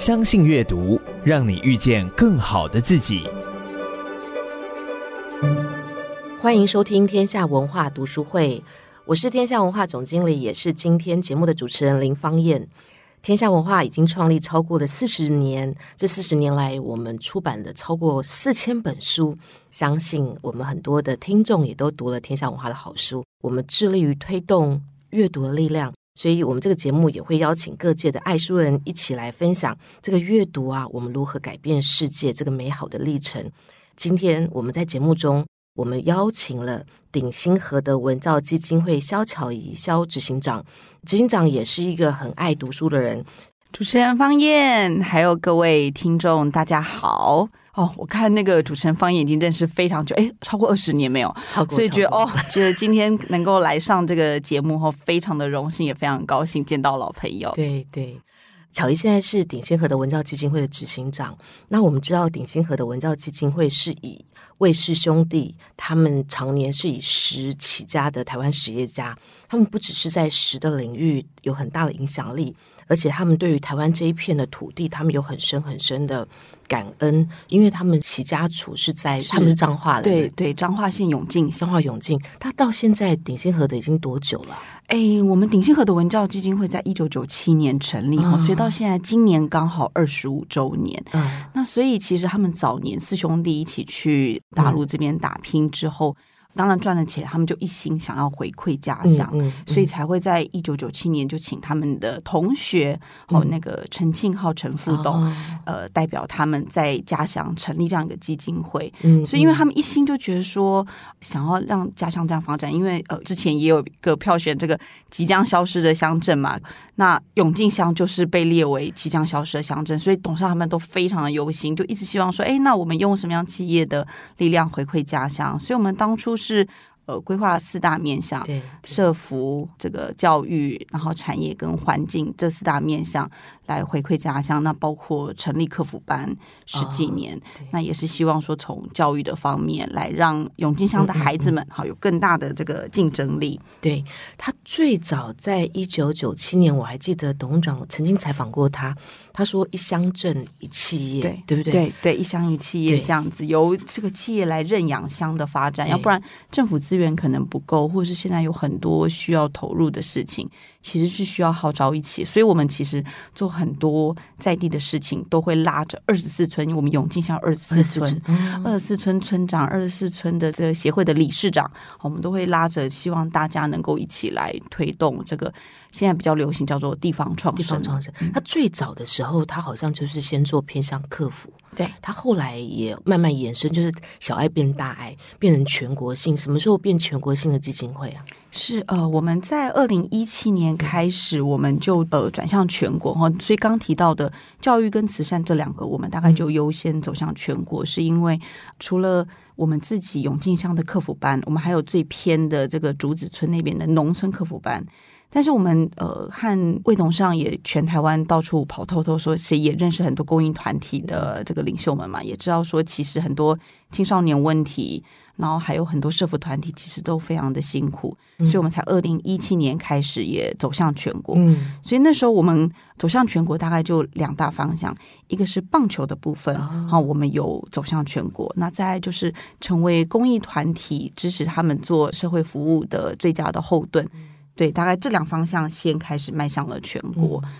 相信阅读，让你遇见更好的自己。欢迎收听天下文化读书会，我是天下文化总经理，也是今天节目的主持人林芳燕。天下文化已经创立超过了四十年，这四十年来，我们出版了超过四千本书，相信我们很多的听众也都读了天下文化的好书。我们致力于推动阅读的力量，所以我们这个节目也会邀请各界的爱书人一起来分享这个阅读啊，我们如何改变世界这个美好的历程。今天我们在节目中。我们邀请了鼎新和德文教基金会萧巧仪萧执行长，执行长也是一个很爱读书的人。主持人方燕，还有各位听众，大家好哦！我看那个主持人方言已经认识非常久，哎，超过二十年没有？超过，所以觉得哦，觉得今天能够来上这个节目后，非常的荣幸，也非常高兴见到老朋友。对对。巧怡现在是鼎新河的文教基金会的执行长。那我们知道，鼎新河的文教基金会是以魏氏兄弟，他们常年是以石起家的台湾实业家。他们不只是在石的领域有很大的影响力，而且他们对于台湾这一片的土地，他们有很深很深的。感恩，因为他们齐家厝是在是他们是彰化的，对对，彰化县永靖，彰化永靖。他到现在鼎新河的已经多久了？哎，我们鼎新河的文教基金会在一九九七年成立哈，嗯、所以到现在今年刚好二十五周年。嗯，那所以其实他们早年四兄弟一起去大陆这边打拼之后。嗯当然赚了钱，他们就一心想要回馈家乡，嗯嗯嗯、所以才会在一九九七年就请他们的同学，哦，那个陈庆浩、陈副董，哦、呃，代表他们在家乡成立这样一个基金会。嗯，所以因为他们一心就觉得说，想要让家乡这样发展，因为呃，之前也有一个票选这个即将消失的乡镇嘛，那永靖乡就是被列为即将消失的乡镇，所以董事长他们都非常的忧心，就一直希望说，哎，那我们用什么样企业的力量回馈家乡？所以我们当初。是呃，规划了四大面向，对，社服、这个教育，然后产业跟环境这四大面向来回馈家乡。那包括成立客服班十几年，哦、那也是希望说从教育的方面来让永靖乡的孩子们好有更大的这个竞争力。对，他最早在一九九七年，我还记得董事长曾经采访过他。他说：“一乡镇一企业，对，对不对？对对，一乡一企业这样子，由这个企业来认养乡的发展，要不然政府资源可能不够，或者是现在有很多需要投入的事情，其实是需要号召一起。所以我们其实做很多在地的事情，都会拉着二十四村，我们永进乡二十四村，二十四村村长、二十四村的这个协会的理事长，我们都会拉着，希望大家能够一起来推动这个。”现在比较流行叫做地方创生，地方创生。他最早的时候，他好像就是先做偏向客服，对，他后来也慢慢延伸，就是小爱变大爱，变成全国性。什么时候变全国性的基金会啊？是呃，我们在二零一七年开始，我们就呃转向全国哈。所以刚提到的教育跟慈善这两个，我们大概就优先走向全国，是因为除了我们自己永靖乡的客服班，我们还有最偏的这个竹子村那边的农村客服班。但是我们呃和魏董事长也全台湾到处跑透透，说谁也认识很多公益团体的这个领袖们嘛，也知道说其实很多青少年问题，然后还有很多社服团体其实都非常的辛苦，嗯、所以我们才二零一七年开始也走向全国。嗯，所以那时候我们走向全国大概就两大方向，一个是棒球的部分，好、哦，我们有走向全国，那再来就是成为公益团体支持他们做社会服务的最佳的后盾。对，大概这两方向先开始迈向了全国。嗯、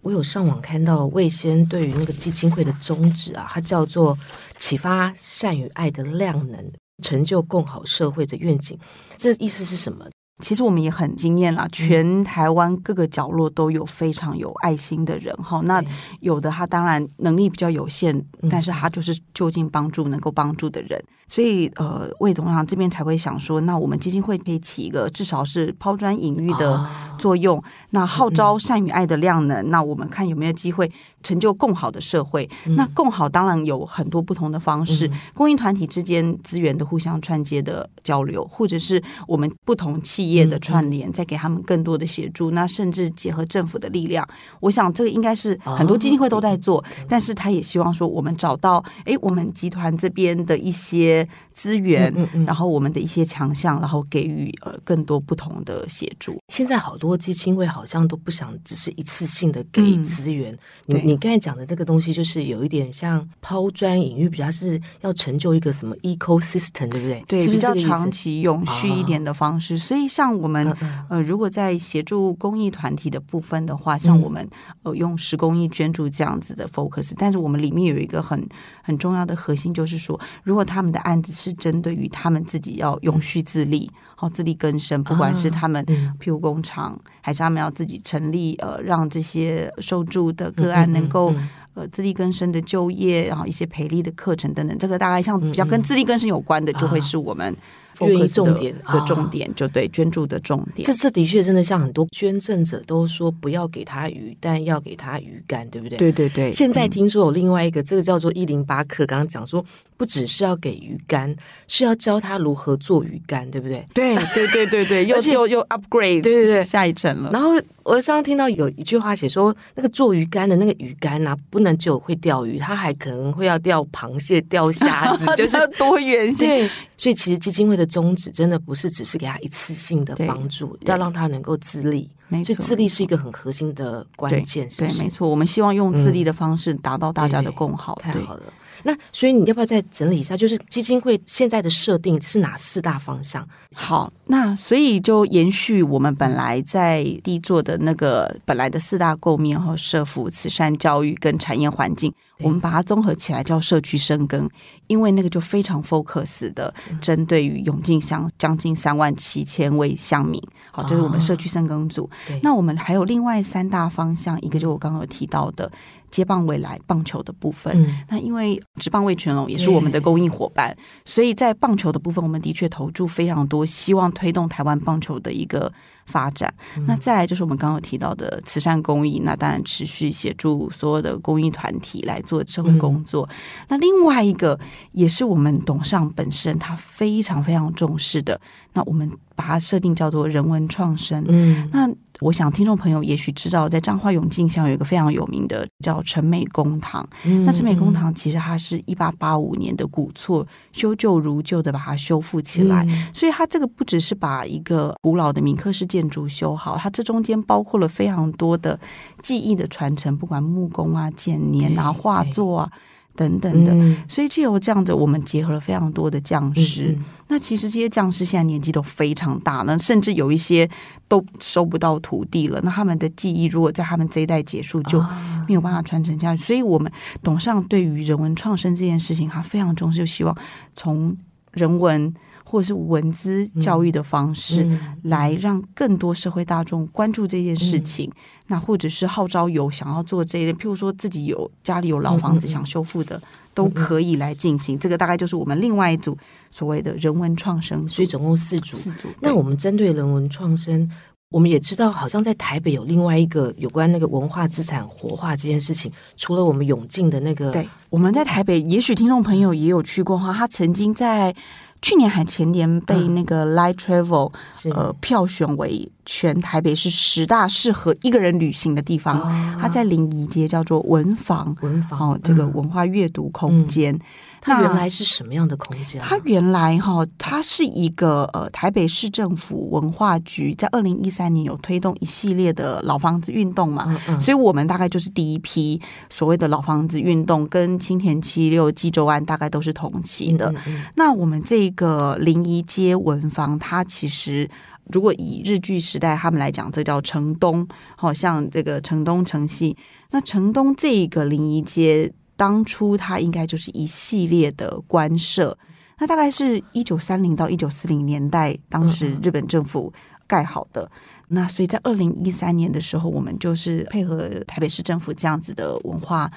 我有上网看到魏先对于那个基金会的宗旨啊，它叫做启发善与爱的量能，成就共好社会的愿景。这意思是什么？其实我们也很惊艳啦，全台湾各个角落都有非常有爱心的人哈。那有的他当然能力比较有限，但是他就是就近帮助能够帮助的人。所以呃，魏董事长这边才会想说，那我们基金会可以起一个至少是抛砖引玉的作用，那号召善与爱的量能。那我们看有没有机会成就更好的社会。那共好当然有很多不同的方式，公益团体之间资源的互相串接的交流，或者是我们不同企业的串联，再给他们更多的协助。那甚至结合政府的力量，我想这个应该是很多基金会都在做。但是他也希望说，我们找到哎，我们集团这边的一些资源，然后我们的一些强项，然后给予呃更多不同的协助。现在好多基金会好像都不想只是一次性的给资源。你你刚才讲的这个东西，就是有一点像抛砖引玉，比较是要成就一个什么 ecosystem，对不对？对，是不是比较长期永续一点的方式。所以，像我们呃，如果在协助公益团体的部分的话，像我们呃用十公益捐助这样子的 focus，但是我们里面有一个很很重要的核心，就是说，如果他们的案子是针对于他们自己要永续自立，好自力更生，不管是他们譬如工厂，还是他们要自己成立呃，让这些受助的个案能够。呃，自力更生的就业，然后一些培力的课程等等，这个大概像比较跟自力更生有关的，就会是我们。愿意重点的重点，就对捐助的重点。这这的确真的像很多捐赠者都说，不要给他鱼，但要给他鱼竿，对不对？对对对。现在听说有另外一个，这个叫做一零八课，刚刚讲说，不只是要给鱼竿，是要教他如何做鱼竿，对不对？对对对对对，又又又 upgrade，对对对，下一层了。然后我上刚听到有一句话写说，那个做鱼竿的那个鱼竿啊，不能只有会钓鱼，他还可能会要钓螃蟹、钓虾子，就是多元性。对，所以其实基金会的宗旨真的。不是只是给他一次性的帮助，要让他能够自立。没错，所以自立是一个很核心的关键，是不是？对，没错。我们希望用自立的方式达到大家的共好。太好了。那所以你要不要再整理一下？就是基金会现在的设定是哪四大方向？好，那所以就延续我们本来在第一座的那个本来的四大构面和社福、慈善、教育跟产业环境，我们把它综合起来叫社区深耕，因为那个就非常 focus 的针对于永靖乡将近三万七千位乡民。好，这是我们社区深耕组。那我们还有另外三大方向，一个就我刚刚有提到的。接棒未来棒球的部分，嗯、那因为职棒味全龙也是我们的公益伙伴，所以在棒球的部分，我们的确投注非常多，希望推动台湾棒球的一个发展。嗯、那再来就是我们刚刚提到的慈善公益，那当然持续协助所有的公益团体来做社会工作。嗯、那另外一个也是我们董事长本身他非常非常重视的，那我们把它设定叫做人文创生。嗯，那。我想听众朋友也许知道，在彰化永靖乡有一个非常有名的叫陈美公堂。嗯、那陈美公堂其实它是一八八五年的古厝，修旧如旧的把它修复起来。嗯、所以它这个不只是把一个古老的闽客式建筑修好，它这中间包括了非常多的技艺的传承，不管木工啊、剪黏啊、画作啊。等等的，嗯、所以借由这样子，我们结合了非常多的匠师。那其实这些匠师现在年纪都非常大了，甚至有一些都收不到徒弟了。那他们的技艺如果在他们这一代结束，就没有办法传承下去。哦、所以，我们董事长对于人文创生这件事情，他非常重视，就希望从人文。或者是文字教育的方式，来让更多社会大众关注这件事情。嗯、那或者是号召有想要做这一类，譬如说自己有家里有老房子想修复的，嗯、都可以来进行。嗯、这个大概就是我们另外一组所谓的人文创生。所以总共四组。四组。那我们针对人文创生，我们也知道，好像在台北有另外一个有关那个文化资产活化这件事情。除了我们永靖的那个，对，我们在台北，也许听众朋友也有去过哈，他曾经在。去年还前年被那个 Light Travel、嗯、呃票选为全台北市十大适合一个人旅行的地方。它、哦、在临沂街叫做文房，文房哦，这个文化阅读空间。嗯它原来是什么样的空间？它原来哈，它是一个呃，台北市政府文化局在二零一三年有推动一系列的老房子运动嘛，嗯嗯，所以我们大概就是第一批所谓的老房子运动，跟青田七六、纪州湾大概都是同期的。那我们这个临沂街文房，它其实如果以日据时代他们来讲，这叫城东，好像这个城东城西。那城东这个临沂街。当初它应该就是一系列的官舍，那大概是一九三零到一九四零年代，当时日本政府盖好的。嗯、那所以在二零一三年的时候，我们就是配合台北市政府这样子的文化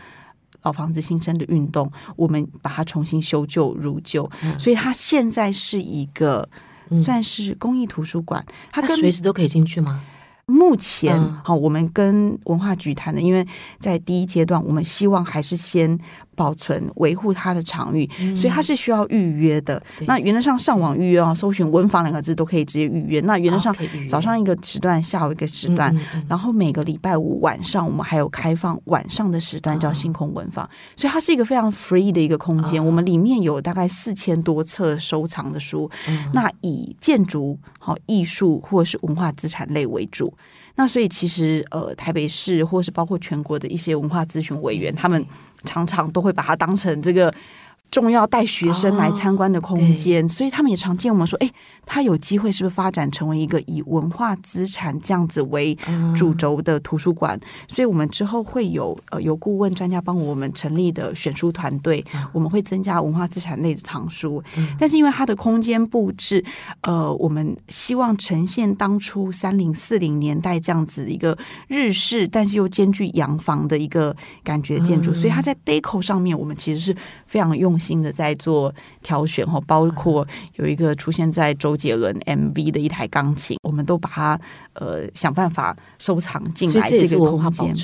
老房子新生的运动，我们把它重新修旧如旧。嗯、所以它现在是一个算是公益图书馆，嗯、它跟随时都可以进去吗？目前好，我们跟文化局谈的，因为在第一阶段，我们希望还是先保存、维护它的场域，所以它是需要预约的。那原则上上网预约啊，搜寻“文房”两个字都可以直接预约。那原则上早上一个时段，下午一个时段，然后每个礼拜五晚上我们还有开放晚上的时段，叫星空文房。所以它是一个非常 free 的一个空间。我们里面有大概四千多册收藏的书，那以建筑、好艺术或者是文化资产类为主。那所以其实呃，台北市或是包括全国的一些文化咨询委员，他们。常常都会把它当成这个。重要带学生来参观的空间，哦、所以他们也常见我们说，哎，他有机会是不是发展成为一个以文化资产这样子为主轴的图书馆？嗯、所以我们之后会有呃有顾问专家帮我们成立的选书团队，嗯、我们会增加文化资产类的藏书。嗯、但是因为它的空间布置，呃，我们希望呈现当初三零四零年代这样子一个日式，但是又兼具洋房的一个感觉建筑，嗯、所以它在 deco 上面，我们其实是非常用。新的在做挑选哈，包括有一个出现在周杰伦 MV 的一台钢琴，我们都把它呃想办法收藏进来这个空间。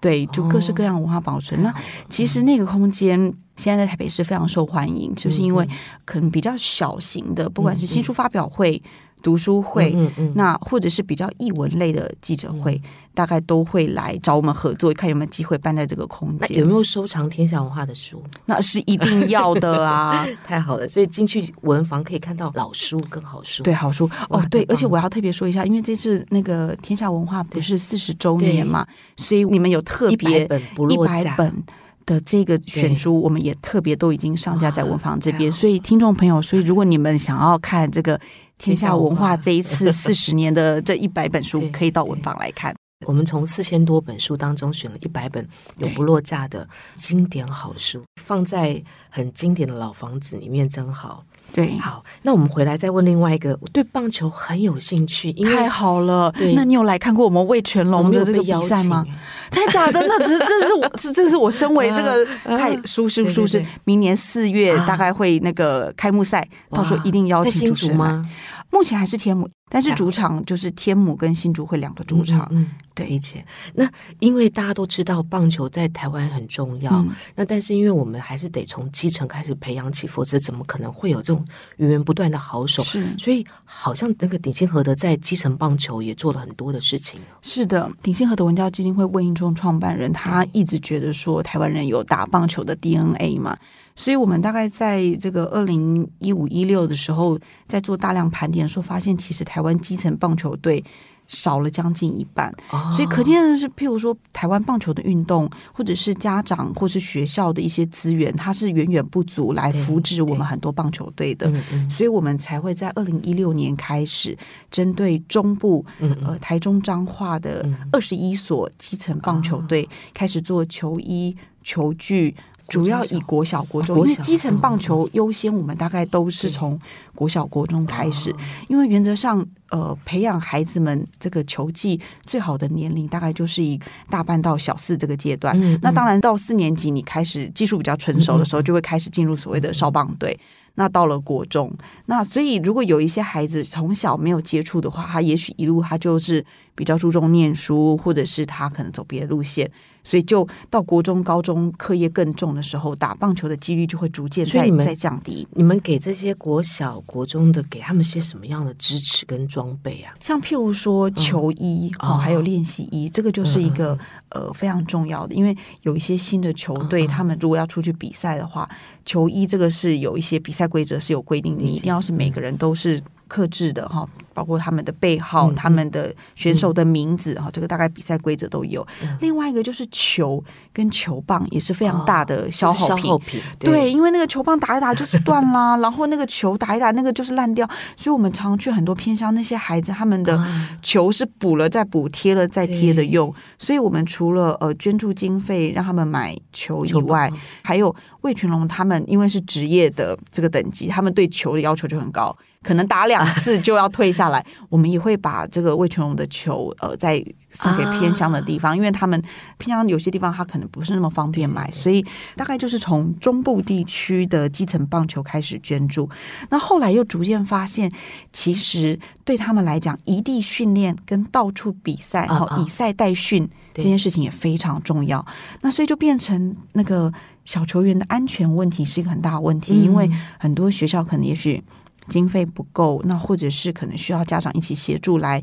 对，就各式各样文化保存。那其实那个空间现在在台北市非常受欢迎，就是因为可能比较小型的，不管是新书发表会。读书会，那或者是比较译文类的记者会，嗯、大概都会来找我们合作，看有没有机会办在这个空间。有没有收藏天下文化的书？那是一定要的啊！太好了，所以进去文房可以看到老书跟好书。对，好书哦，对，而且我要特别说一下，因为这次那个天下文化不是四十周年嘛，所以你们有特别一百本。的这个选书，我们也特别都已经上架在文房这边，所以听众朋友，所以如果你们想要看这个天下文化这一次四十年的这一百本书，可以到文房来看。我们从四千多本书当中选了一百本永不落架的经典好书，放在很经典的老房子里面，真好。对，好，那我们回来再问另外一个，我对棒球很有兴趣，因为太好了。对，那你有来看过我们魏全龙的这个比赛吗？真的假的？那这这是我这这是我身为这个太舒适舒适，明年四月大概会那个开幕赛，到时候一定邀请主持人吗？目前还是天母，但是主场就是天母跟新竹会两个主场。嗯，对，理解。那因为大家都知道棒球在台湾很重要，嗯、那但是因为我们还是得从基层开始培养起，否则怎么可能会有这种源源不断的好手？是，所以好像那个鼎新和德在基层棒球也做了很多的事情。是的，鼎新和德文教基金会魏应忠创办人，他一直觉得说台湾人有打棒球的 DNA 嘛。所以，我们大概在这个二零一五一六的时候，在做大量盘点的时候，发现其实台湾基层棒球队少了将近一半。哦、所以，可见的是，譬如说，台湾棒球的运动，或者是家长或是学校的一些资源，它是远远不足来扶植我们很多棒球队的。所以我们才会在二零一六年开始，针对中部呃台中彰化的二十一所基层棒球队，开始做球衣、球具。主要以国小、国中，因为基层棒球优先，我们大概都是从国小、国中开始。因为原则上，呃，培养孩子们这个球技最好的年龄，大概就是以大班到小四这个阶段。那当然，到四年级你开始技术比较成熟的时候，就会开始进入所谓的少棒队。那到了国中，那所以如果有一些孩子从小没有接触的话，他也许一路他就是比较注重念书，或者是他可能走别的路线。所以，就到国中、高中课业更重的时候，打棒球的几率就会逐渐在在降低。你们给这些国小、国中的给他们些什么样的支持跟装备啊？像譬如说球衣哦，还有练习衣，这个就是一个呃非常重要的。因为有一些新的球队，他们如果要出去比赛的话，球衣这个是有一些比赛规则是有规定，你一定要是每个人都是。克制的哈，包括他们的背号、嗯、他们的选手的名字哈，嗯、这个大概比赛规则都有。嗯、另外一个就是球跟球棒也是非常大的消耗品，哦、消耗品对，对，因为那个球棒打一打就是断啦，然后那个球打一打那个就是烂掉，所以我们常去很多偏乡，那些孩子他们的球是补了再补，贴了再贴的用。所以我们除了呃捐助经费让他们买球以外，还有魏群龙他们因为是职业的这个等级，他们对球的要求就很高。可能打两次就要退下来。我们也会把这个魏全龙的球，呃，再送给偏乡的地方，啊、因为他们偏乡有些地方他可能不是那么方便买，对对对，所以大概就是从中部地区的基层棒球开始捐助。那后来又逐渐发现，其实对他们来讲，一地训练跟到处比赛，然后以赛代训这件事情也非常重要。那所以就变成那个小球员的安全问题是一个很大的问题，嗯、因为很多学校可能也许。经费不够，那或者是可能需要家长一起协助来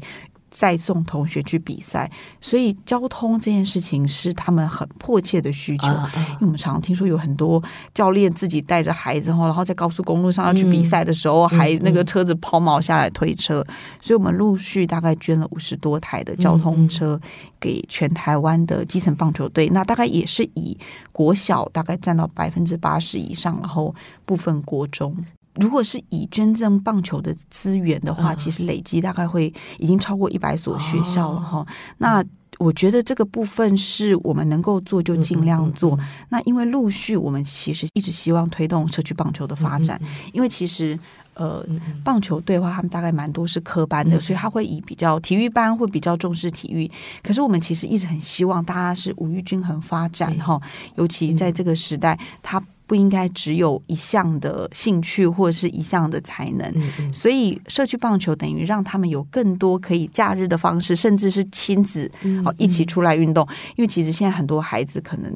再送同学去比赛，所以交通这件事情是他们很迫切的需求。Uh, uh, 因为我们常常听说有很多教练自己带着孩子，然后在高速公路上要去比赛的时候，嗯、还那个车子抛锚下来推车，嗯、所以我们陆续大概捐了五十多台的交通车给全台湾的基层棒球队。嗯、那大概也是以国小大概占到百分之八十以上，然后部分国中。如果是以捐赠棒球的资源的话，其实累积大概会已经超过一百所学校了哈。那我觉得这个部分是我们能够做就尽量做。那因为陆续我们其实一直希望推动社区棒球的发展，因为其实呃棒球队的话，他们大概蛮多是科班的，所以他会以比较体育班会比较重视体育。可是我们其实一直很希望大家是五育均衡发展哈，尤其在这个时代，他。不应该只有一项的兴趣或者是一项的才能，嗯嗯，所以社区棒球等于让他们有更多可以假日的方式，甚至是亲子哦一起出来运动。因为其实现在很多孩子可能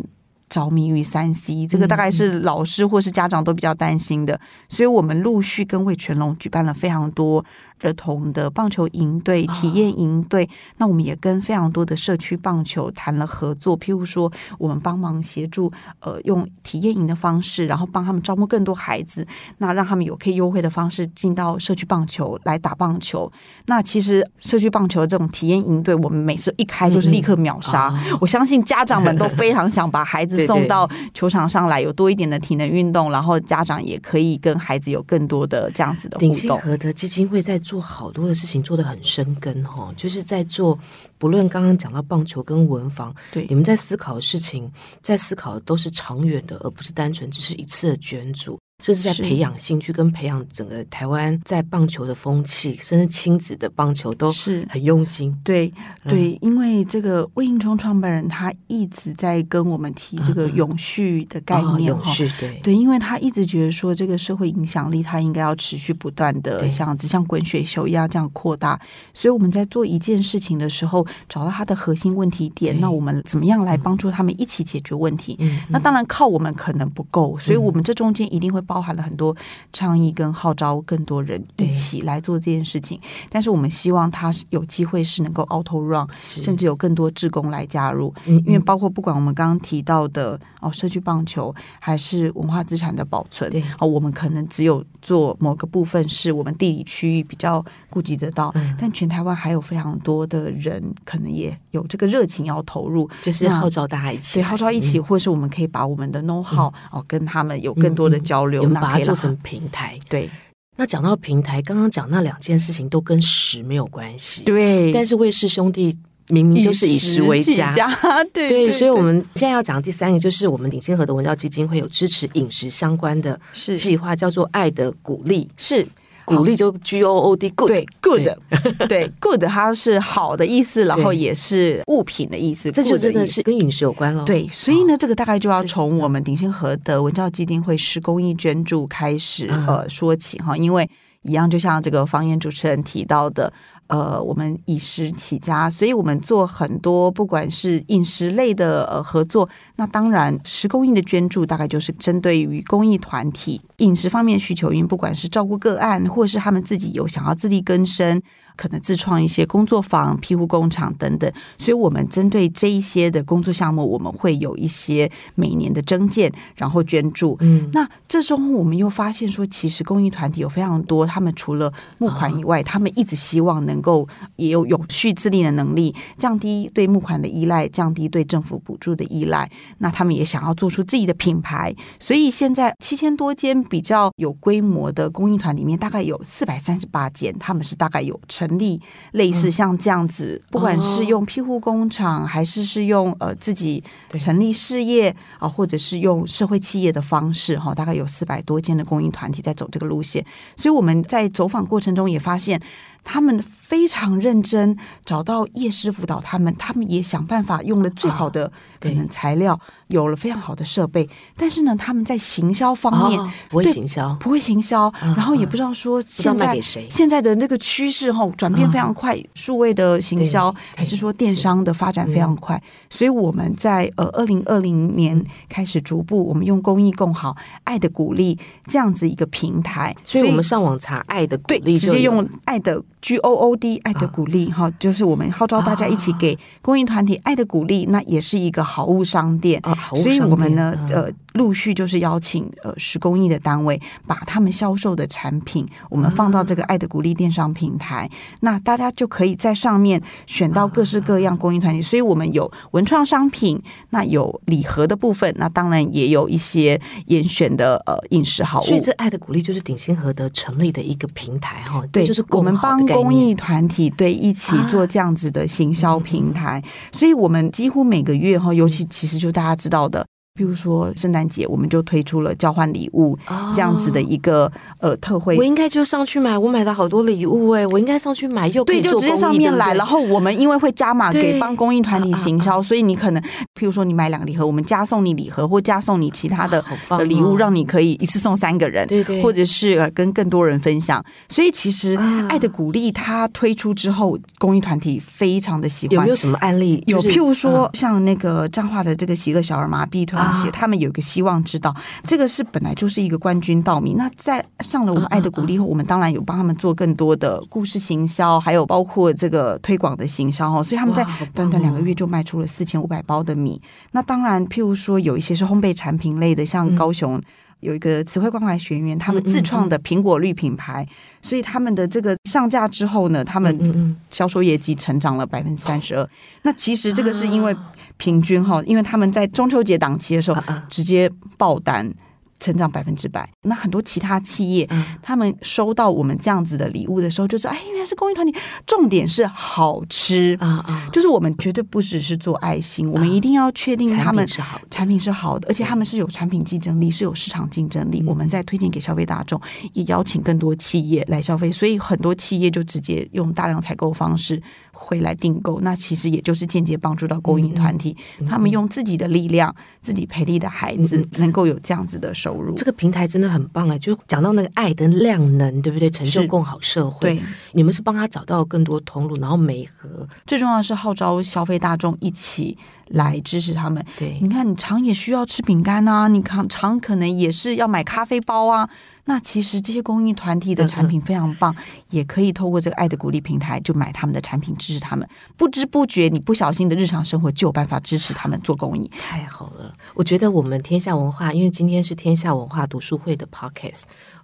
着迷于三 C，这个大概是老师或是家长都比较担心的，所以我们陆续跟魏全龙举办了非常多。儿童的棒球营队、体验营队，哦、那我们也跟非常多的社区棒球谈了合作。譬如说，我们帮忙协助，呃，用体验营的方式，然后帮他们招募更多孩子，那让他们有可以优惠的方式进到社区棒球来打棒球。那其实社区棒球这种体验营队，我们每次一开就是立刻秒杀。嗯哦、我相信家长们都非常想把孩子送到球场上来，有多一点的体能运动，然后家长也可以跟孩子有更多的这样子的互动。和德基金会在。做好多的事情，做得很深根哈，就是在做，不论刚刚讲到棒球跟文房，对，你们在思考的事情，在思考的都是长远的，而不是单纯只是一次的捐助。这是在培养兴趣，跟培养整个台湾在棒球的风气，甚至亲子的棒球都是很用心。对对，因为这个魏应充创办人他一直在跟我们提这个永续的概念哈。对对，因为他一直觉得说这个社会影响力，他应该要持续不断的像只像滚雪球一样这样扩大。所以我们在做一件事情的时候，找到它的核心问题点，那我们怎么样来帮助他们一起解决问题？那当然靠我们可能不够，所以我们这中间一定会。包含了很多倡议跟号召，更多人一起来做这件事情。但是我们希望他有机会是能够 auto run，是。甚至有更多志工来加入。嗯嗯。因为包括不管我们刚刚提到的哦，社区棒球还是文化资产的保存，对。哦，我们可能只有做某个部分是我们地理区域比较顾及得到，嗯、但全台湾还有非常多的人可能也有这个热情要投入，就是号召大家一起，所以号召一起，嗯、或是我们可以把我们的 know how、嗯、哦跟他们有更多的交流。我们把它做成平台，对。那讲到平台，刚刚讲那两件事情都跟食没有关系，对。但是魏氏兄弟明明就是以食为家，对对。所以我们现在要讲的第三个，就是我们鼎新和的文教基金会有支持饮食相关的计划，叫做“爱的鼓励”，是。鼓励就 G O O D，good，对，good，对，good，它是好的意思，然后也是物品的意思，这就真的是跟饮食有关了。对，所以呢，这个大概就要从我们鼎新和德文教基金会施公益捐助开始呃说起哈，因为一样就像这个方言主持人提到的。呃，我们以食起家，所以我们做很多不管是饮食类的呃合作，那当然食公益的捐助大概就是针对于公益团体饮食方面需求，因为不管是照顾个案，或是他们自己有想要自力更生。可能自创一些工作坊、庇护工厂等等，所以我们针对这一些的工作项目，我们会有一些每年的征件，然后捐助。嗯，那这时候我们又发现说，其实公益团体有非常多，他们除了募款以外，他们一直希望能够也有永续自立的能力，降低对募款的依赖，降低对政府补助的依赖。那他们也想要做出自己的品牌，所以现在七千多间比较有规模的公益团里面，大概有四百三十八间，他们是大概有成。成立类似像这样子，不管是用庇护工厂，还是是用呃自己成立事业啊，或者是用社会企业的方式哈，大概有四百多间的公益团体在走这个路线，所以我们在走访过程中也发现。他们非常认真，找到叶师辅导他们，他们也想办法用了最好的可能材料，哦、有了非常好的设备。但是呢，他们在行销方面、哦、不会行销，不会行销，嗯、然后也不知道说现在现在的那个趋势哈转变非常快，嗯、数位的行销还是说电商的发展非常快。所以我们在呃二零二零年开始逐步，我们用公益共好、爱的鼓励这样子一个平台，所以我们上网查爱的鼓励，对，直接用爱的。G O O D 爱的鼓励哈，就是我们号召大家一起给公益团体爱的鼓励，那也是一个好物商店，所以我们呢，呃。陆续就是邀请呃十公益的单位，把他们销售的产品，我们放到这个爱的鼓励电商平台，那大家就可以在上面选到各式各样公益团体。所以我们有文创商品，那有礼盒的部分，那当然也有一些严选的呃饮食好物。所以这爱的鼓励就是鼎新和德成立的一个平台哈，对，就是我们帮公益团体对一起做这样子的行销平台，所以我们几乎每个月哈，尤其其实就大家知道的。比如说圣诞节，我们就推出了交换礼物这样子的一个、哦、呃特惠。我应该就上去买，我买了好多礼物哎，我应该上去买又可以对，就直接上面来。然后我们因为会加码给帮公益团体行销，所以你可能譬如说你买两个礼盒，我们加送你礼盒或加送你其他的的礼物，让你可以一次送三个人，对对，或者是跟更多人分享。所以其实爱的鼓励它推出之后，公益团体非常的喜欢。有没有什么案例？有，譬如说像那个彰化的这个喜乐小儿麻痹团。写他们有一个希望知道，这个是本来就是一个冠军稻米。那在上了我们爱的鼓励后，我们当然有帮他们做更多的故事行销，还有包括这个推广的行销哦。所以他们在短短两个月就卖出了四千五百包的米。那当然，譬如说有一些是烘焙产品类的，像高雄。有一个词汇关怀学员，他们自创的苹果绿品牌，嗯嗯嗯，所以他们的这个上架之后呢，他们销售业绩成长了百分之三十二。那其实这个是因为平均哈，因为他们在中秋节档期的时候直接爆单。成长百分之百，那很多其他企业，嗯、他们收到我们这样子的礼物的时候，就说：“哎，原来是公益团体。”重点是好吃啊啊！嗯、就是我们绝对不只是做爱心，嗯、我们一定要确定他们产品是好的，产品是好的，而且他们是有产品竞争力，是有市场竞争力。嗯、我们在推荐给消费大众，也邀请更多企业来消费，所以很多企业就直接用大量采购方式回来订购。那其实也就是间接帮助到公益团体，嗯、他们用自己的力量，自己培力的孩子，能够有这样子的收入，这个平台真的很棒哎！就讲到那个爱的量能，对不对？成就共好社会。对，你们是帮他找到更多通路，然后媒合。最重要的是号召消费大众一起来支持他们。对，你看，你常也需要吃饼干啊，你看常可能也是要买咖啡包啊。那其实这些公益团体的产品非常棒，嗯嗯，也可以透过这个爱的鼓励平台就买他们的产品支持他们。不知不觉，你不小心的日常生活就有办法支持他们做公益。太好了，我觉得我们天下文化，因为今天是天下文化读书会的 podcast，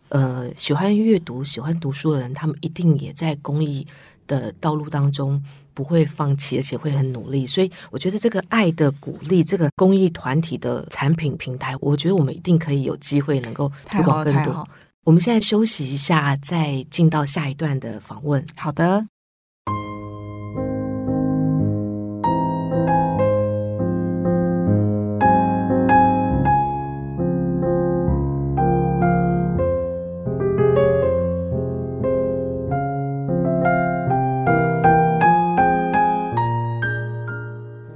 呃，喜欢阅读、喜欢读书的人，他们一定也在公益的道路当中。不会放弃，而且会很努力，所以我觉得这个爱的鼓励，这个公益团体的产品平台，我觉得我们一定可以有机会能够推广更多。我们现在休息一下，再进到下一段的访问。好的。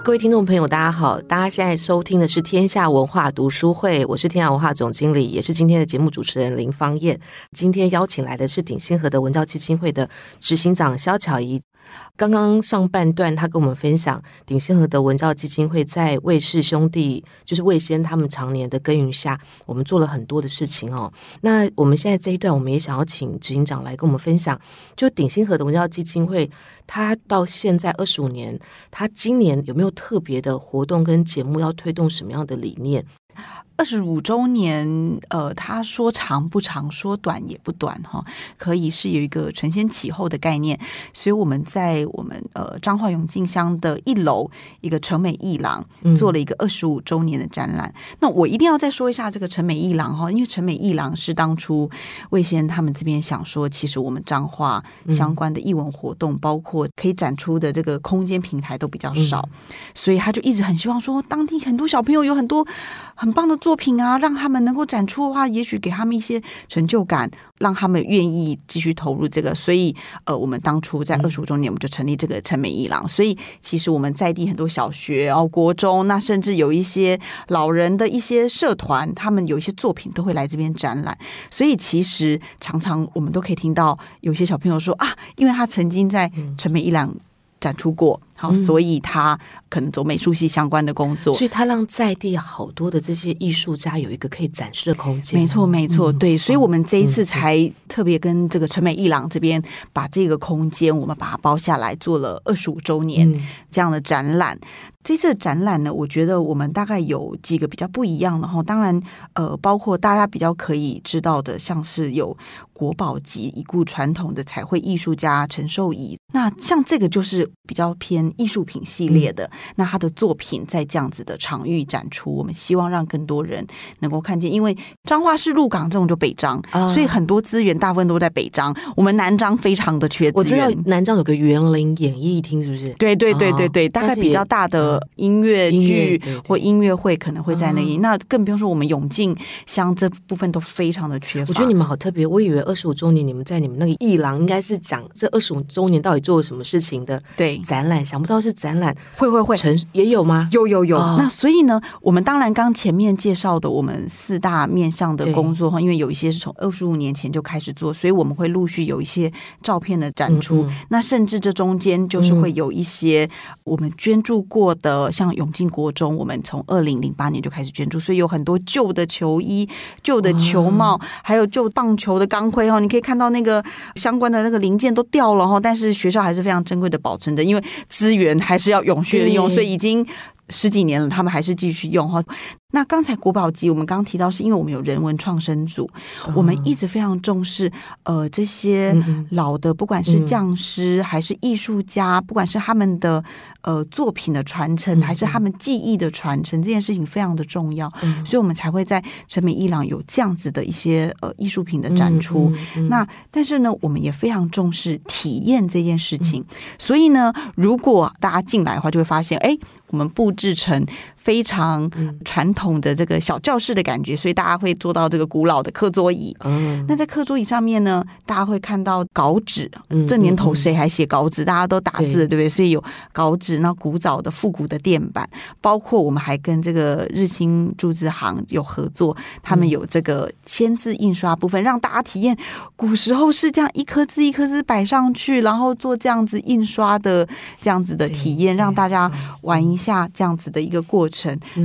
各位听众朋友，大家好！大家现在收听的是天下文化读书会，我是天下文化总经理，也是今天的节目主持人林芳燕。今天邀请来的是鼎新和德文教基金会的执行长肖巧怡。刚刚上半段，他跟我们分享鼎新和德文教基金会在魏氏兄弟，就是魏先他们常年的耕耘下，我们做了很多的事情哦。那我们现在这一段，我们也想要请执行长来跟我们分享，就鼎新和德文教基金会，他到现在二十五年，他今年有没有特别的活动跟节目要推动什么样的理念？二十五周年，呃，他说长不长，说短也不短，哈，可以是有一个承先启后的概念。所以我们在我们呃彰化永靖乡的一楼一个成美艺廊做了一个二十五周年的展览。嗯、那我一定要再说一下这个成美艺廊哈，因为成美艺廊是当初魏先他们这边想说，其实我们彰化相关的艺文活动，嗯、包括可以展出的这个空间平台都比较少，嗯、所以他就一直很希望说，当地很多小朋友有很多很棒的。作品啊，让他们能够展出的话，也许给他们一些成就感，让他们愿意继续投入这个。所以，呃，我们当初在二十五周年，我们就成立这个陈美一郎。所以，其实我们在地很多小学，然后国中，那甚至有一些老人的一些社团，他们有一些作品都会来这边展览。所以，其实常常我们都可以听到有些小朋友说啊，因为他曾经在陈美一郎展出过。好，所以他可能走美术系相关的工作，所以他让在地好多的这些艺术家有一个可以展示的空间。没错，没错，对，所以我们这一次才特别跟这个陈美艺郎这边把这个空间我们把它包下来，做了二十五周年这样的展览。这次的展览呢，我觉得我们大概有几个比较不一样的哈，当然呃，包括大家比较可以知道的，像是有国宝级已故传统的彩绘艺术家陈寿仪，那像这个就是比较偏。艺术品系列的，那他的作品在这样子的场域展出，我们希望让更多人能够看见。因为彰化市鹿港这种就北彰，啊、所以很多资源大部分都在北彰。我们南彰非常的缺资源。我知道南彰有个园林演艺厅，是不是？对对对对对，大概比较大的音乐剧或音乐会可能会在那里。那更不用说我们永靖乡这部分都非常的缺乏。我觉得你们好特别，我以为二十五周年你们在你们那个艺廊应该是讲这二十五周年到底做了什么事情的对展览。想不到是展览，会会会，成也有吗？有有有。哦、那所以呢，我们当然刚前面介绍的我们四大面向的工作哈，因为有一些是从二十五年前就开始做，所以我们会陆续有一些照片的展出。嗯嗯，那甚至这中间就是会有一些我们捐助过的，嗯、像永靖国中，我们从二零零八年就开始捐助，所以有很多旧的球衣、旧的球帽，哦、还有旧棒球的钢盔哈，你可以看到那个相关的那个零件都掉了哈，但是学校还是非常珍贵的保存着，因为资源。还是要永续的用，所以已经十几年了，他们还是继续用哈。那刚才国宝级，我们刚刚提到，是因为我们有人文创生组，我们一直非常重视呃这些老的，不管是匠师还是艺术家，不管是他们的呃作品的传承，还是他们技艺的传承，这件事情非常的重要，所以我们才会在成美伊朗有这样子的一些呃艺术品的展出。那但是呢，我们也非常重视体验这件事情，所以呢，如果大家进来的话，就会发现，哎，我们布置成。非常传统的这个小教室的感觉，所以大家会坐到这个古老的课桌椅。嗯，那在课桌椅上面呢，大家会看到稿纸。这年头谁还写稿纸？大家都打字，对不对？所以有稿纸，那古早的复古的垫板，包括我们还跟这个日新铸字行有合作，他们有这个签字印刷部分，让大家体验古时候是这样一颗字一颗字摆上去，然后做这样子印刷的这样子的体验，让大家玩一下这样子的一个过程。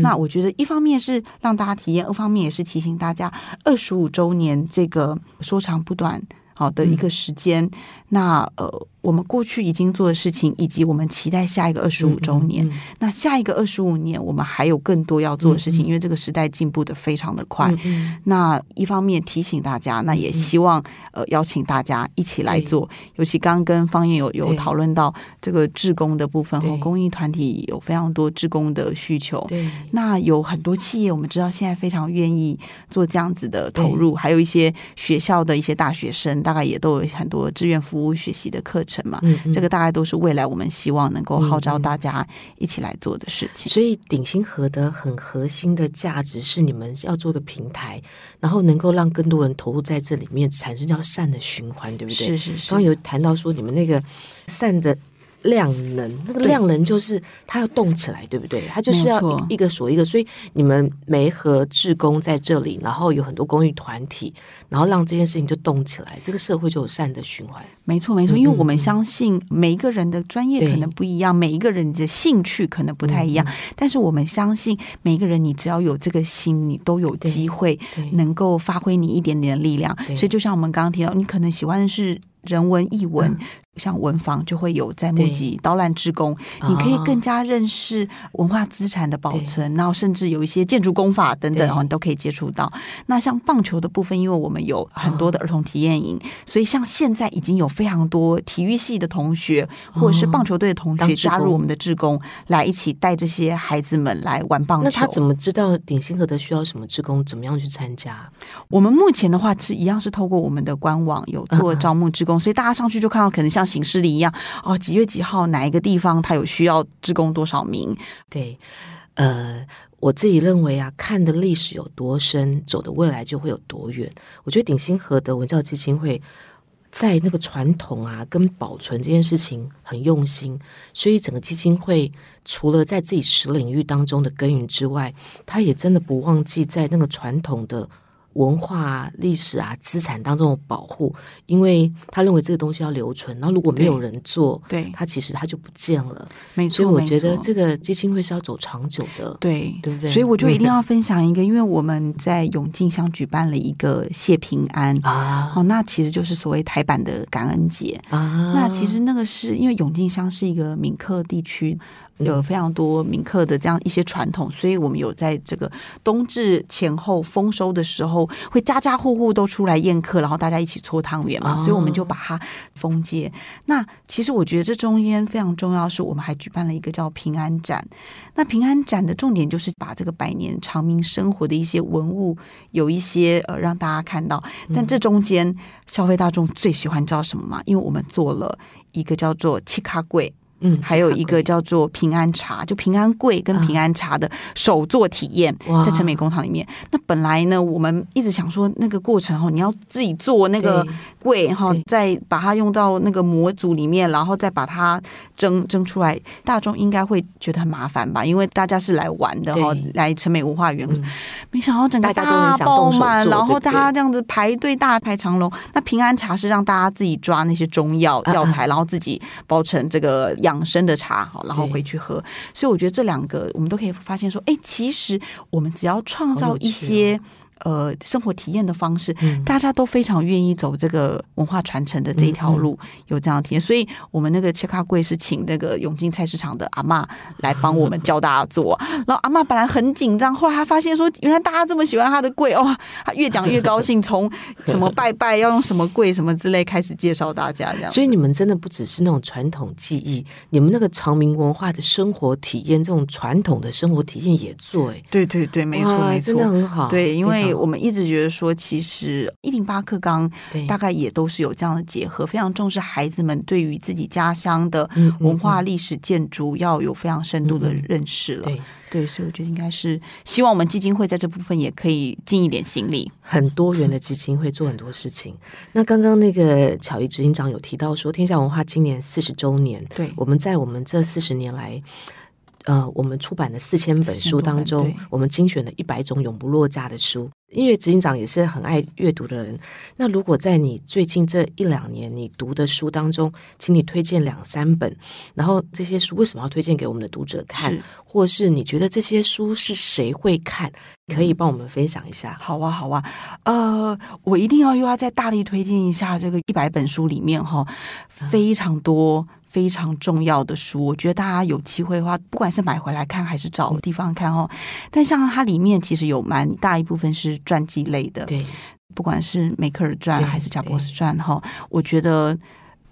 那我觉得一方面是让大家体验，二方面也是提醒大家，二十五周年这个说长不短，好的一个时间。那呃。我们过去已经做的事情，以及我们期待下一个二十五周年。嗯嗯嗯、那下一个二十五年，我们还有更多要做的事情，因为这个时代进步的非常的快。那一方面提醒大家，那也希望、嗯、呃邀请大家一起来做。尤其刚刚跟方燕有有讨论到这个志工的部分和公益团体有非常多志工的需求。那有很多企业，我们知道现在非常愿意做这样子的投入，还有一些学校的一些大学生，大概也都有很多志愿服务学习的课程。嘛，这个大概都是未来我们希望能够号召大家一起来做的事情。所以鼎新和的很核心的价值是你们要做个平台，然后能够让更多人投入在这里面，产生叫善的循环，对不对？是是是。刚刚有谈到说你们那个善的。量能，那个量能就是它要动起来，对，不对？它就是要一个锁一个，所以你们媒和志工在这里，然后有很多公益团体，然后让这件事情就动起来，这个社会就有善的循环。没错，没错，因为我们相信每一个人的专业可能不一样，每一个人的兴趣可能不太一样，嗯、但是我们相信每一个人，你只要有这个心，你都有机会能够发挥你一点点的力量。所以就像我们刚刚提到，你可能喜欢的是。人文艺文，像文房就会有在募集导览志工，你可以更加认识文化资产的保存，然后甚至有一些建筑工法等等，你都可以接触到。那像棒球的部分，因为我们有很多的儿童体验营，所以像现在已经有非常多体育系的同学或者是棒球队的同学加入我们的志工，来一起带这些孩子们来玩棒球。那他怎么知道鼎新和德需要什么志工？怎么样去参加？我们目前的话是一样是透过我们的官网有做招募志工，所以大家上去就看到可能像。像行事历一样哦，几月几号哪一个地方他有需要职工多少名？对，呃，我自己认为啊，看的历史有多深，走的未来就会有多远。我觉得鼎新和德文教基金会在那个传统啊跟保存这件事情很用心，所以整个基金会除了在自己实领域当中的耕耘之外，他也真的不忘记在那个传统的。文化、历史啊，资产当中的保护，因为他认为这个东西要留存，然后如果没有人做，对，他其实他就不见了。没错，所以我觉得这个基金会是要走长久的，对，对不对？所以我就一定要分享一个，因为我们在永靖乡举办了一个谢平安啊，哦，那其实就是所谓台版的感恩节啊。那其实那个是因为永靖乡是一个闽客地区。有非常多闽客的这样一些传统，所以我们有在这个冬至前后丰收的时候，会家家户户都出来宴客，然后大家一起搓汤圆嘛，所以我们就把它封街。那其实我觉得这中间非常重要，是我们还举办了一个叫平安展。那平安展的重点就是把这个百年长明生活的一些文物，有一些呃让大家看到。但这中间消费大众最喜欢知道什么吗？因为我们做了一个叫做七卡柜。嗯，还有一个叫做平安茶，就平安柜跟平安茶的手作体验，在成美工厂里面。那本来呢，我们一直想说那个过程哈，你要自己做那个柜哈，再把它用到那个模组里面，然后再把它蒸蒸出来，大众应该会觉得很麻烦吧？因为大家是来玩的哈，来成美文化园，没想到整个大爆满，然后大家这样子排队大排长龙。那平安茶是让大家自己抓那些中药药材，然后自己包成这个样。养生的茶，好，然后回去喝。所以我觉得这两个，我们都可以发现说，哎，其实我们只要创造一些。呃，生活体验的方式，大家都非常愿意走这个文化传承的这一条路，有这样的体验。所以，我们那个切卡柜是请那个永靖菜市场的阿嬷来帮我们教大家做。然后，阿妈本来很紧张，后来她发现说，原来大家这么喜欢她的柜，哦，她越讲越高兴。从什么拜拜要用什么柜什么之类开始介绍大家这样。所以，你们真的不只是那种传统技艺，你们那个长明文化的生活体验，这种传统的生活体验也做。哎，对对对，没错没错，真的很好。对，因为。我们一直觉得说，其实一零八课纲大概也都是有这样的结合，非常重视孩子们对于自己家乡的文化、历史、建筑要有非常深度的认识了。对对，所以我觉得应该是希望我们基金会在这部分也可以尽一点心力。很多元的基金会做很多事情。那刚刚那个巧怡执行长有提到说，天下文化今年四十周年，对，我们在我们这四十年来。呃，我们出版的四千本书当中，我们精选了一百种永不落架的书。因为执行长也是很爱阅读的人，那如果在你最近这一两年你读的书当中，请你推荐两三本，然后这些书为什么要推荐给我们的读者看，是或是你觉得这些书是谁会看，可以帮我们分享一下？好啊，好啊，呃，我一定要又要再大力推荐一下这个一百本书里面哈，非常多。非常重要的书，我觉得大家有机会的话，不管是买回来看还是找地方看哦。但像它里面其实有蛮大一部分是传记类的，对，不管是梅克尔传还是贾伯斯传哈，我觉得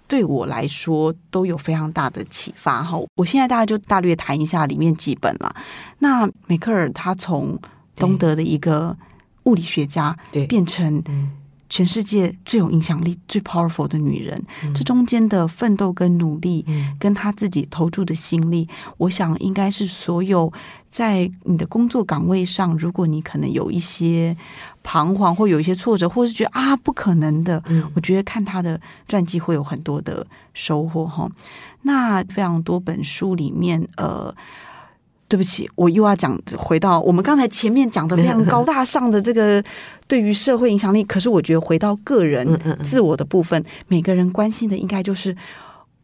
对我来说都有非常大的启发哈。我现在大家就大略谈一下里面几本了。那梅克尔他从东德的一个物理学家变成。全世界最有影响力、最 powerful 的女人，嗯、这中间的奋斗跟努力，嗯、跟她自己投注的心力，我想应该是所有在你的工作岗位上，如果你可能有一些彷徨，或有一些挫折，或是觉得啊不可能的，嗯、我觉得看她的传记会有很多的收获哈。那非常多本书里面，呃。对不起，我又要讲回到我们刚才前面讲的非常 高大上的这个对于社会影响力。可是我觉得回到个人自我的部分，每个人关心的应该就是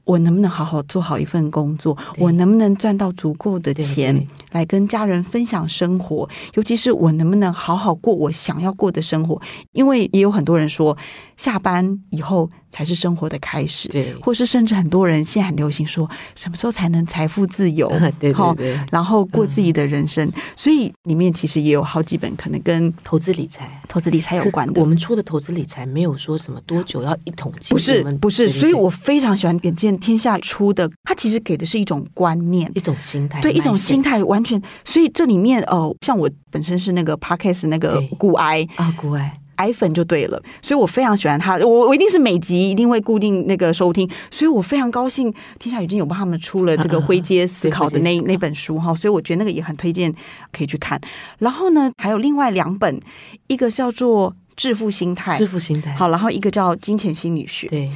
我能不能好好做好一份工作，我能不能赚到足够的钱来跟家人分享生活，尤其是我能不能好好过我想要过的生活。因为也有很多人说，下班以后才是生活的开始。对，或是甚至很多人现在很流行说，什么时候才能财富自由？对对对，然后过自己的人生。嗯、所以里面其实也有好几本可能跟投资理财、投资理财有关的。我们出的投资理财没有说什么多久要一桶金，不是不是。所以我非常喜欢远见天下出的，它其实给的是一种观念、一种心态，对一种心态，完全。所以这里面哦、呃，像我本身是那个 Parkes 那个股癌啊，股癌。癌粉就对了，所以我非常喜欢他。我我一定是每集一定会固定那个收听，所以我非常高兴。天下已经有帮他们出了这个灰阶思考的那 那本书哈，所以我觉得那个也很推荐可以去看。然后呢，还有另外两本，一个叫做《致富心态》，致富心态好，然后一个叫《金钱心理学》。对。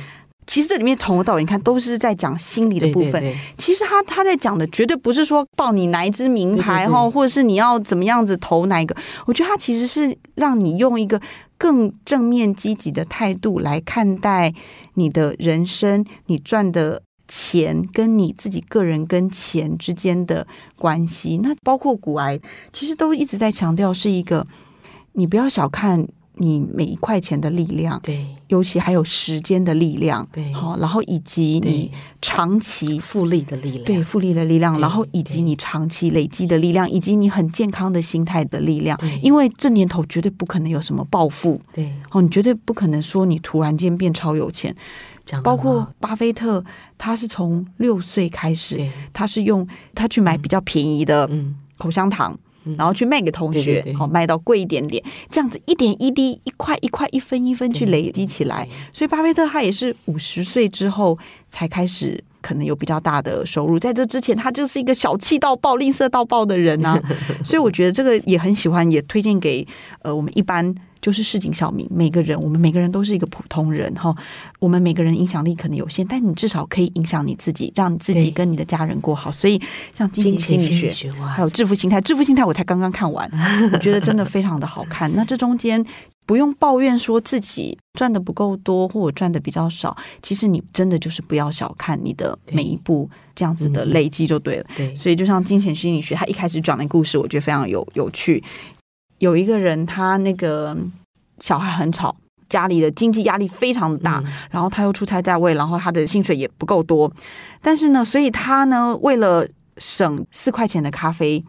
其实这里面从头到尾，你看都是在讲心理的部分。对对对，其实他他在讲的绝对不是说报你哪一支名牌哈，或者是你要怎么样子投哪一个。我觉得他其实是让你用一个更正面积极的态度来看待你的人生，你赚的钱跟你自己个人跟钱之间的关系。那包括股癌，其实都一直在强调是一个，你不要小看。你每一块钱的力量，对，尤其还有时间的力量，对，好，然后以及你长期复利的力量，对，复利的力量，然后以及你长期累积的力量，以及你很健康的心态的力量，对，因为这年头绝对不可能有什么暴富，对，哦，你绝对不可能说你突然间变超有钱，包括巴菲特，他是从六岁开始，他是用他去买比较便宜的口香糖。然后去卖给同学，好卖到贵一点点，这样子一点一滴，一块一块，一分一分去累积起来。所以巴菲特他也是五十岁之后才开始可能有比较大的收入，在这之前他就是一个小气到爆、吝啬到爆的人啊。所以我觉得这个也很喜欢，也推荐给呃我们一般。就是市井小民，每个人，我们每个人都是一个普通人哈。我们每个人影响力可能有限，但你至少可以影响你自己，让你自己跟你的家人过好。所以，像金钱心理学，还有致富心态，致富心态我才刚刚看完，我觉得真的非常的好看。那这中间不用抱怨说自己赚的不够多，或者赚的比较少。其实你真的就是不要小看你的每一步这样子的累积就对了。对，所以就像金钱心理学，他一开始讲的故事，我觉得非常有有趣。有一个人，他那个小孩很吵，家里的经济压力非常大，嗯、然后他又出差在外，然后他的薪水也不够多，但是呢，所以他呢，为了省四块钱的咖啡，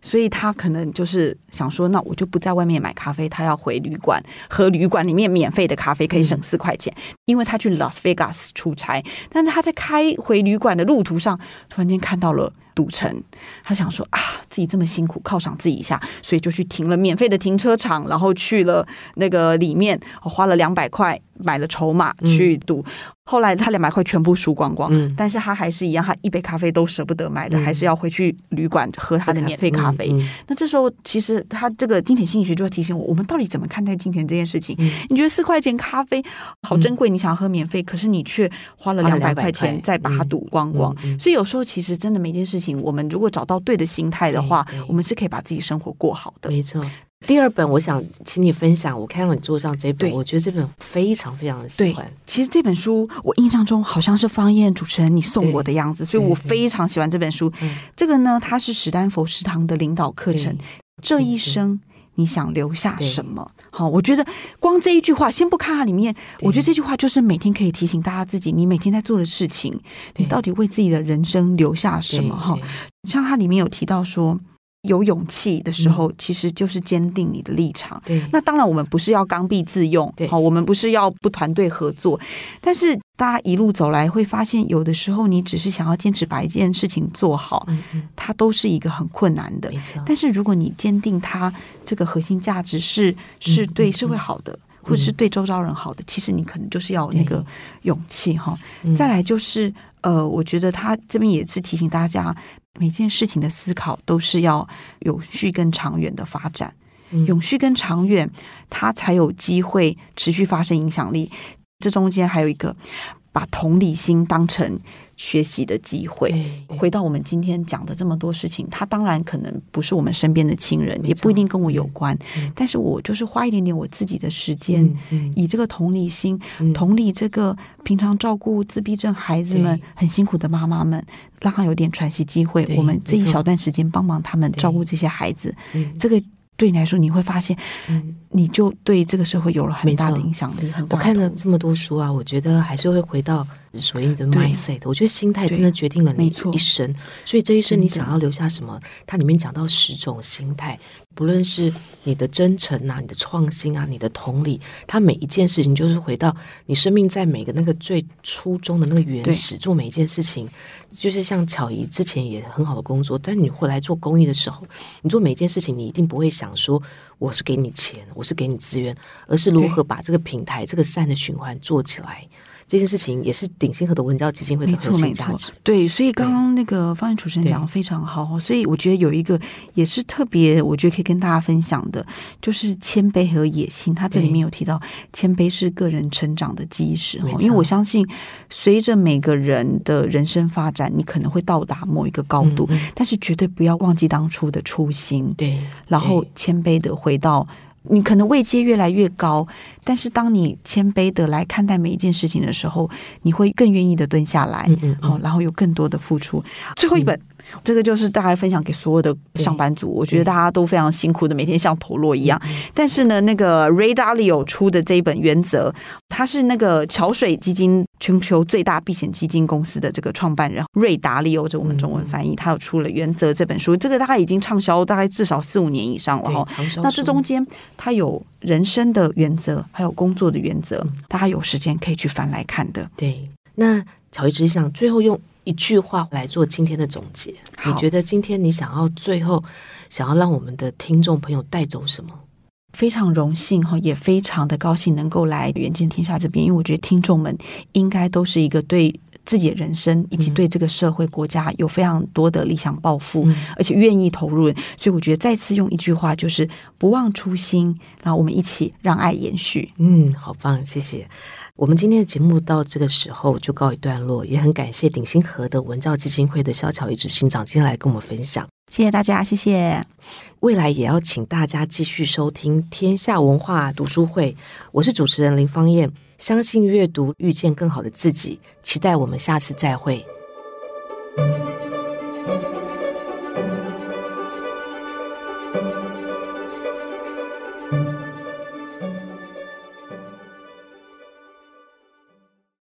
所以他可能就是想说，那我就不在外面买咖啡，他要回旅馆喝旅馆里面免费的咖啡，可以省四块钱，嗯、因为他去拉斯维加斯出差，但是他在开回旅馆的路途上，突然间看到了。赌城，他想说啊，自己这么辛苦，犒赏自己一下，所以就去停了免费的停车场，然后去了那个里面，花了两百块买了筹码去赌。嗯后来他两百块全部输光光，嗯、但是他还是一样，他一杯咖啡都舍不得买的，嗯、还是要回去旅馆喝他的免费咖啡。那这时候，其实他这个金钱心理学就会提醒我，我们到底怎么看待金钱这件事情？嗯、你觉得四块钱咖啡好珍贵，你想要喝免费，嗯、可是你却花了两百块钱再把它赌光光。嗯嗯嗯、所以有时候其实真的每件事情，我们如果找到对的心态的话，我们是可以把自己生活过好的。没错。第二本，我想请你分享。我看到你桌上这本，我觉得这本非常非常的喜欢。其实这本书我印象中好像是方燕主持人你送我的样子，所以我非常喜欢这本书。这个呢，它是史丹佛食堂的领导课程。这一生你想留下什么？好，我觉得光这一句话，先不看它里面，我觉得这句话就是每天可以提醒大家自己，你每天在做的事情，你到底为自己的人生留下什么？哈，像它里面有提到说。有勇气的时候，其实就是坚定你的立场。对，那当然，我们不是要刚愎自用，对，好，我们不是要不团队合作。但是，大家一路走来，会发现，有的时候你只是想要坚持把一件事情做好，嗯嗯，它都是一个很困难的。但是，如果你坚定它这个核心价值是是对社会好的，或者是对周遭人好的，其实你可能就是要那个勇气哈。再来就是，呃，我觉得他这边也是提醒大家。每件事情的思考都是要有序跟长远的发展，嗯、永续跟长远，它才有机会持续发生影响力。这中间还有一个，把同理心当成学习的机会。回到我们今天讲的这么多事情，他当然可能不是我们身边的亲人，也不一定跟我有关。但是我就是花一点点我自己的时间，以这个同理心，同理这个平常照顾自闭症孩子们很辛苦的妈妈们，让他有点喘息机会。我们这一小段时间帮忙他们照顾这些孩子，这个对你来说，你会发现，嗯，你就对这个社会有了很大的影响力。我看了这么多书啊，我觉得还是会回到所谓的 mindset。我觉得心态真的决定了你一生。所以这一生你想要留下什么？它里面讲到十种心态，不论是你的真诚啊、你的创新啊、你的同理，它每一件事情就是回到你生命在每个那个最初衷的那个原始，做每一件事情。就是像巧怡之前也很好的工作，但你回来做公益的时候，你做每一件事情，你一定不会想说我是给你钱，我是给你资源，而是如何把这个平台、这个善的循环做起来。这件事情也是鼎新和的文教基金会的核心价值。对，所以刚刚那个方源主持人讲的非常好，所以我觉得有一个也是特别，我觉得可以跟大家分享的，就是谦卑和野心。他这里面有提到，谦卑是个人成长的基石。因为我相信，随着每个人的人生发展，你可能会到达某一个高度，嗯、但是绝对不要忘记当初的初心。对，然后谦卑的回到。你可能位阶越来越高，但是当你谦卑的来看待每一件事情的时候，你会更愿意的蹲下来，嗯嗯嗯，好，然后有更多的付出。最后一本。嗯这个就是大家分享给所有的上班族，我觉得大家都非常辛苦的，每天像陀螺一样。但是呢，那个 Ray Dalio 出的这一本《原则》，他是那个桥水基金全球最大避险基金公司的这个创办人瑞达利欧，这我们中文翻译，他有出了《原则》这本书，这个大概已经畅销大概至少四五年以上了哈。那这中间他有人生的原则，还有工作的原则，大家有时间可以去翻来看的。对，那巧怡只想最后用。一句话来做今天的总结，你觉得今天你想要最后想要让我们的听众朋友带走什么？非常荣幸哈，也非常的高兴能够来远见天下这边，因为我觉得听众们应该都是一个对自己的人生以及对这个社会国家有非常多的理想抱负，嗯、而且愿意投入，所以我觉得再次用一句话就是不忘初心，然后我们一起让爱延续。嗯，好棒，谢谢。我们今天的节目到这个时候就告一段落，也很感谢鼎新和的文教基金会的萧巧一执行长今天来跟我们分享，谢谢大家，谢谢。未来也要请大家继续收听天下文化读书会，我是主持人林芳燕，相信阅读，遇见更好的自己，期待我们下次再会。